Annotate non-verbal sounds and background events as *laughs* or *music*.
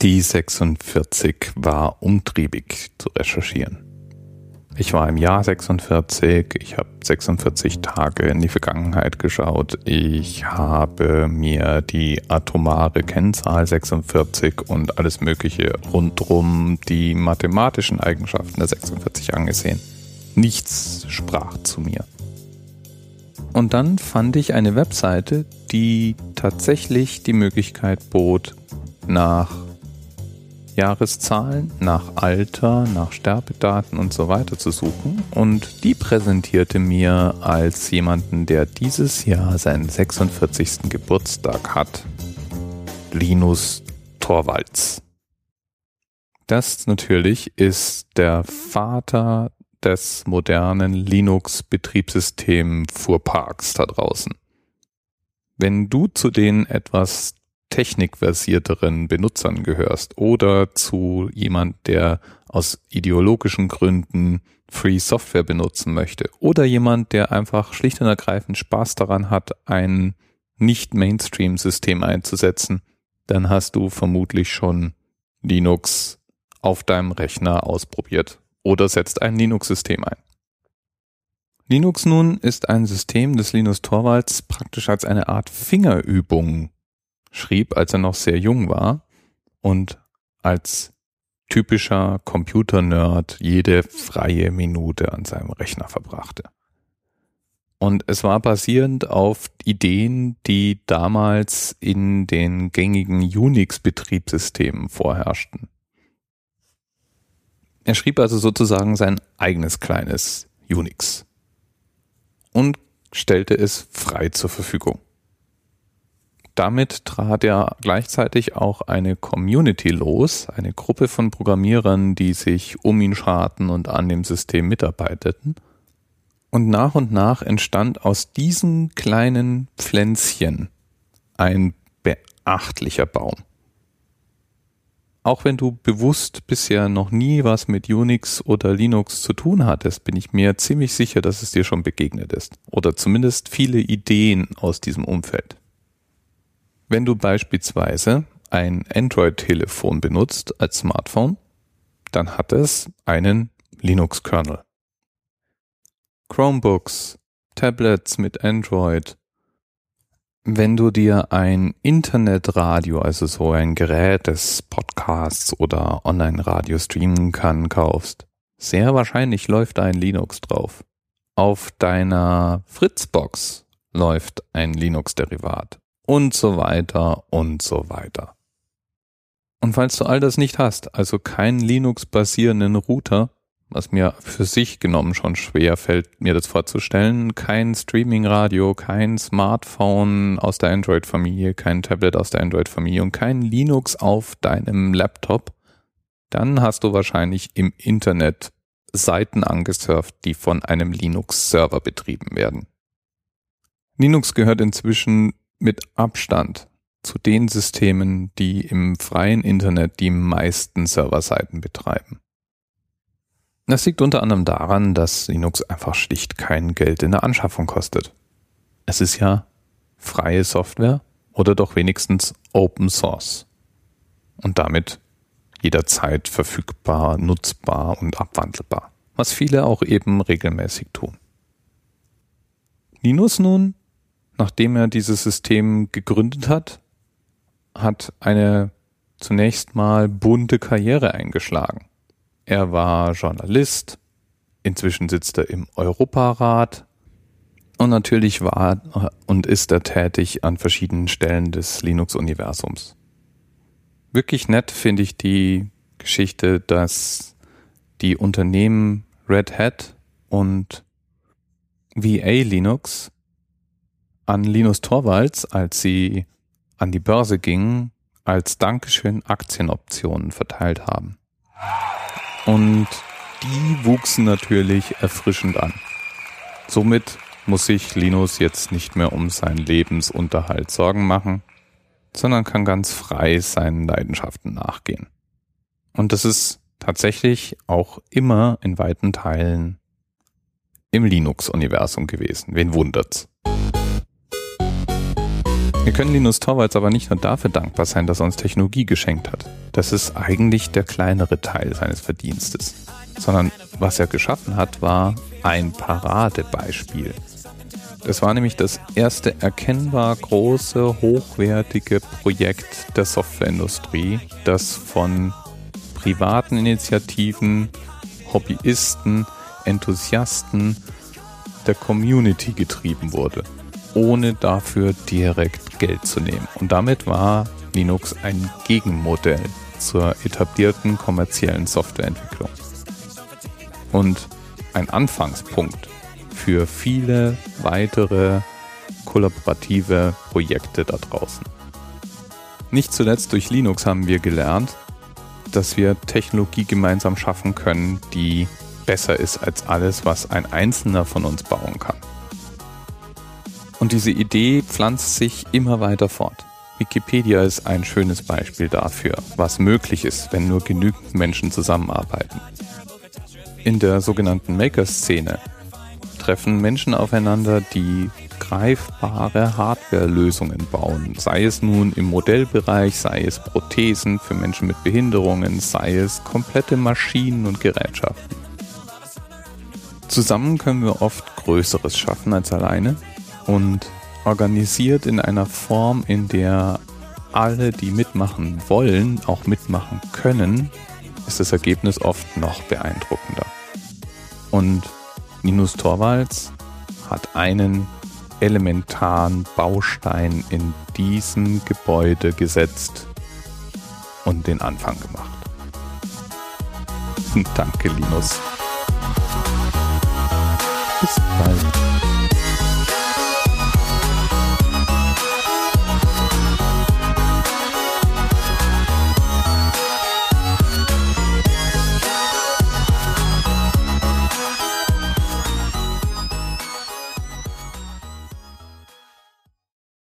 Die 46 war umtriebig zu recherchieren. Ich war im Jahr 46, ich habe 46 Tage in die Vergangenheit geschaut, ich habe mir die atomare Kennzahl 46 und alles Mögliche rundrum die mathematischen Eigenschaften der 46 angesehen. Nichts sprach zu mir. Und dann fand ich eine Webseite, die tatsächlich die Möglichkeit bot, nach Jahreszahlen, nach Alter, nach Sterbedaten und so weiter zu suchen. Und die präsentierte mir als jemanden, der dieses Jahr seinen 46. Geburtstag hat, Linus Torvalds. Das natürlich ist der Vater des modernen Linux-Betriebssystem Fuhrparks da draußen. Wenn du zu den etwas technikversierteren Benutzern gehörst oder zu jemand, der aus ideologischen Gründen Free Software benutzen möchte oder jemand, der einfach schlicht und ergreifend Spaß daran hat, ein nicht Mainstream-System einzusetzen, dann hast du vermutlich schon Linux auf deinem Rechner ausprobiert oder setzt ein Linux-System ein. Linux nun ist ein System des Linus Torvalds praktisch als eine Art Fingerübung schrieb, als er noch sehr jung war und als typischer Computer-Nerd jede freie Minute an seinem Rechner verbrachte. Und es war basierend auf Ideen, die damals in den gängigen Unix-Betriebssystemen vorherrschten. Er schrieb also sozusagen sein eigenes kleines Unix und stellte es frei zur Verfügung damit trat er gleichzeitig auch eine Community los, eine Gruppe von Programmierern, die sich um ihn scharten und an dem System mitarbeiteten. Und nach und nach entstand aus diesen kleinen Pflänzchen ein beachtlicher Baum. Auch wenn du bewusst bisher noch nie was mit Unix oder Linux zu tun hattest, bin ich mir ziemlich sicher, dass es dir schon begegnet ist. Oder zumindest viele Ideen aus diesem Umfeld. Wenn du beispielsweise ein Android-Telefon benutzt als Smartphone, dann hat es einen Linux-Kernel. Chromebooks, Tablets mit Android. Wenn du dir ein Internetradio, also so ein Gerät, das Podcasts oder Online-Radio streamen kann, kaufst, sehr wahrscheinlich läuft ein Linux drauf. Auf deiner Fritzbox läuft ein Linux-Derivat und so weiter und so weiter. Und falls du all das nicht hast, also keinen Linux-basierenden Router, was mir für sich genommen schon schwer fällt, mir das vorzustellen, kein Streaming-Radio, kein Smartphone aus der Android-Familie, kein Tablet aus der Android-Familie und kein Linux auf deinem Laptop, dann hast du wahrscheinlich im Internet Seiten angesurft, die von einem Linux-Server betrieben werden. Linux gehört inzwischen mit Abstand zu den Systemen, die im freien Internet die meisten Serverseiten betreiben. Das liegt unter anderem daran, dass Linux einfach schlicht kein Geld in der Anschaffung kostet. Es ist ja freie Software oder doch wenigstens Open Source und damit jederzeit verfügbar, nutzbar und abwandelbar, was viele auch eben regelmäßig tun. Linus nun nachdem er dieses System gegründet hat, hat eine zunächst mal bunte Karriere eingeschlagen. Er war Journalist, inzwischen sitzt er im Europarat und natürlich war und ist er tätig an verschiedenen Stellen des Linux-Universums. Wirklich nett finde ich die Geschichte, dass die Unternehmen Red Hat und VA Linux an Linus Torvalds, als sie an die Börse gingen, als Dankeschön Aktienoptionen verteilt haben. Und die wuchsen natürlich erfrischend an. Somit muss sich Linus jetzt nicht mehr um seinen Lebensunterhalt Sorgen machen, sondern kann ganz frei seinen Leidenschaften nachgehen. Und das ist tatsächlich auch immer in weiten Teilen im Linux-Universum gewesen. Wen wundert's? Wir können Linus Torvalds aber nicht nur dafür dankbar sein, dass er uns Technologie geschenkt hat. das ist eigentlich der kleinere Teil seines Verdienstes. Sondern was er geschaffen hat, war ein Paradebeispiel. Es war nämlich das erste erkennbar große, hochwertige Projekt der Softwareindustrie, das von privaten Initiativen, Hobbyisten, Enthusiasten der Community getrieben wurde, ohne dafür direkt Geld zu nehmen. Und damit war Linux ein Gegenmodell zur etablierten kommerziellen Softwareentwicklung. Und ein Anfangspunkt für viele weitere kollaborative Projekte da draußen. Nicht zuletzt durch Linux haben wir gelernt, dass wir Technologie gemeinsam schaffen können, die besser ist als alles, was ein Einzelner von uns bauen kann. Und diese Idee pflanzt sich immer weiter fort. Wikipedia ist ein schönes Beispiel dafür, was möglich ist, wenn nur genügend Menschen zusammenarbeiten. In der sogenannten Maker-Szene treffen Menschen aufeinander, die greifbare Hardware-Lösungen bauen, sei es nun im Modellbereich, sei es Prothesen für Menschen mit Behinderungen, sei es komplette Maschinen und Gerätschaften. Zusammen können wir oft Größeres schaffen als alleine und organisiert in einer Form, in der alle, die mitmachen wollen, auch mitmachen können, ist das Ergebnis oft noch beeindruckender. Und Linus Torvalds hat einen elementaren Baustein in diesem Gebäude gesetzt und den Anfang gemacht. *laughs* Danke, Linus. Bis bald.